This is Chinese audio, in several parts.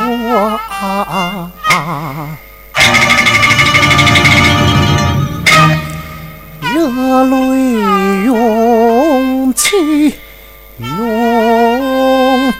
说得我啊，热泪涌起涌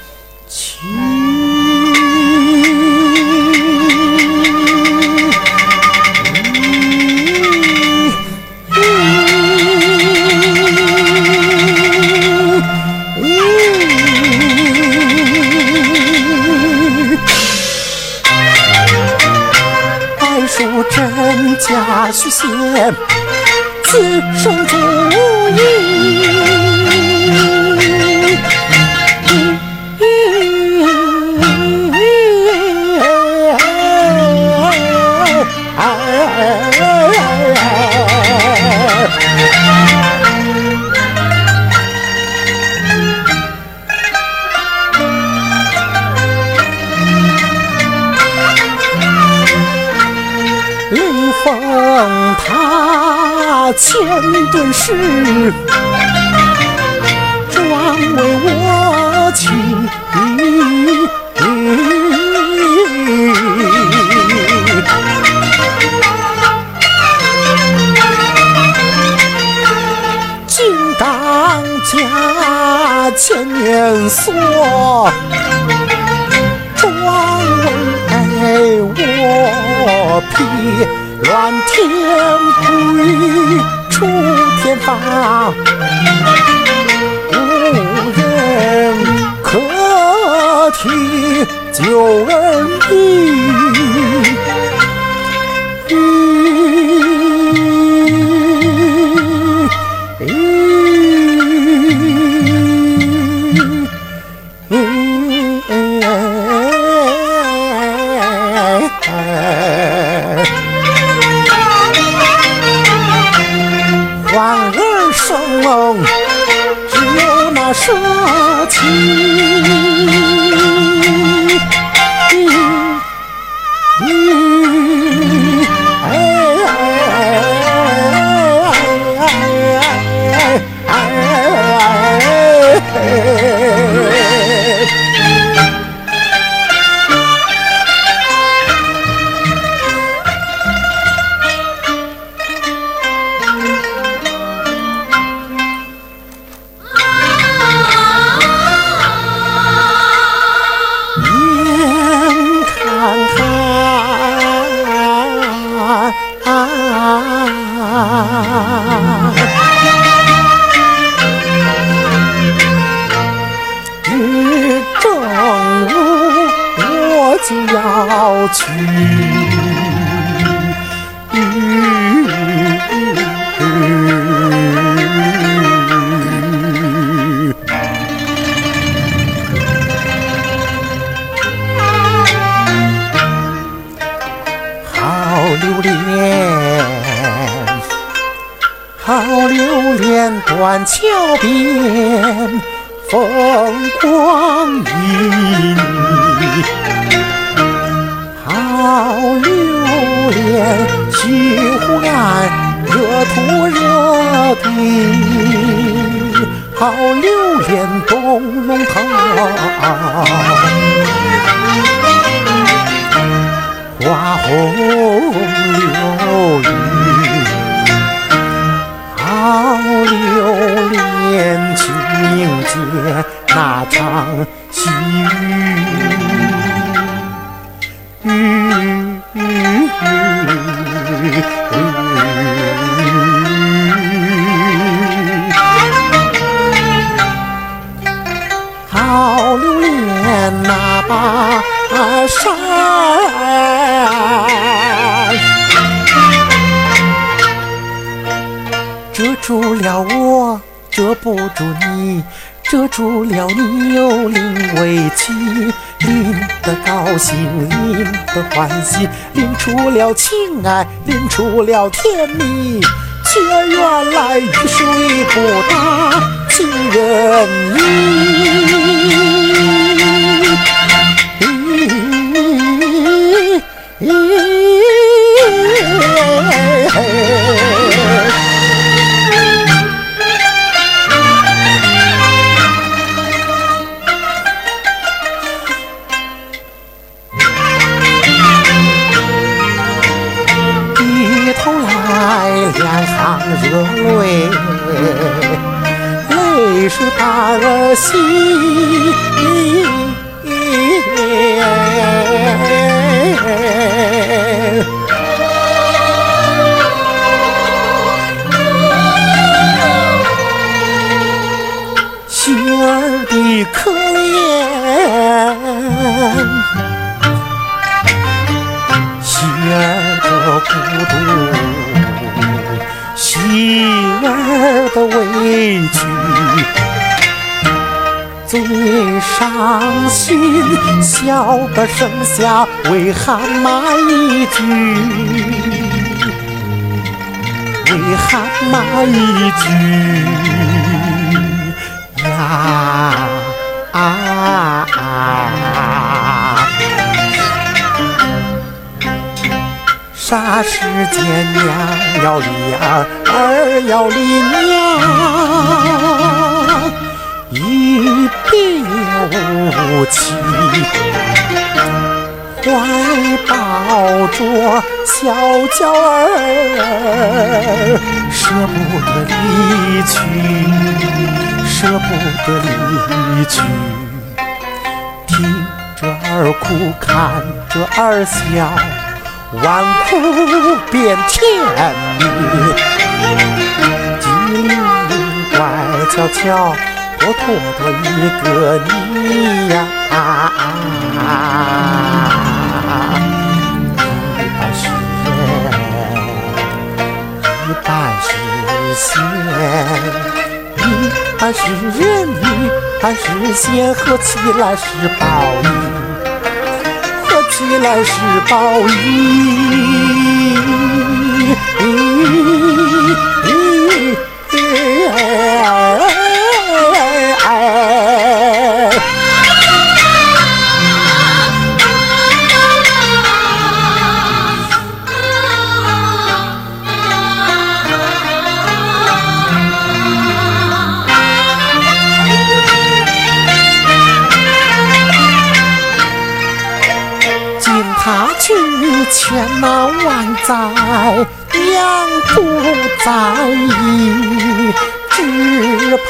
如真假虚仙此生足矣千吨石，专为我倾。金当家千年锁，专为我披乱天归出天法，无人可替就好留恋断桥边风光旖旎，好留恋西湖岸热土热地，好留恋东龙塘。花红柳绿，留恋清明节那场喜雨。好留恋那把扇，住了我，遮不住你，遮住了你又淋为妻，淋得高兴，淋得欢喜，淋出了情爱，淋出了甜蜜，却原来雨水不打情人意。心。心儿的可怜，心儿的孤独，心儿的委屈，最伤心，小的剩下为喊骂一句，为喊骂一句。呀啊啊！啥时间娘要离儿，儿要离娘，一别无期。怀抱着小娇儿，舍不得离去。舍不得离去，听着儿哭，看着儿笑，万苦变甜蜜。机灵乖巧巧，活脱脱一个你呀！一半是人，一半是仙。一半是人，一半是仙，合起来是宝玉，合起来是宝玉。千难万载，娘不在意，只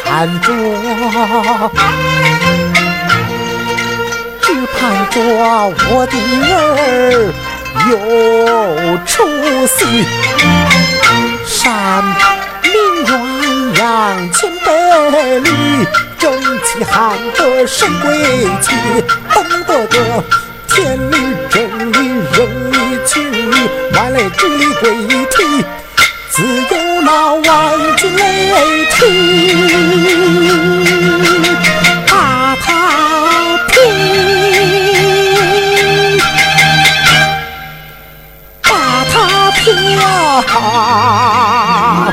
盼着，只盼着我的儿有出息。山明远扬千百里，正气喊得神归去，等得个千里征义，人义情，万类之理归一体，自有那万钧雷霆，把，把啊！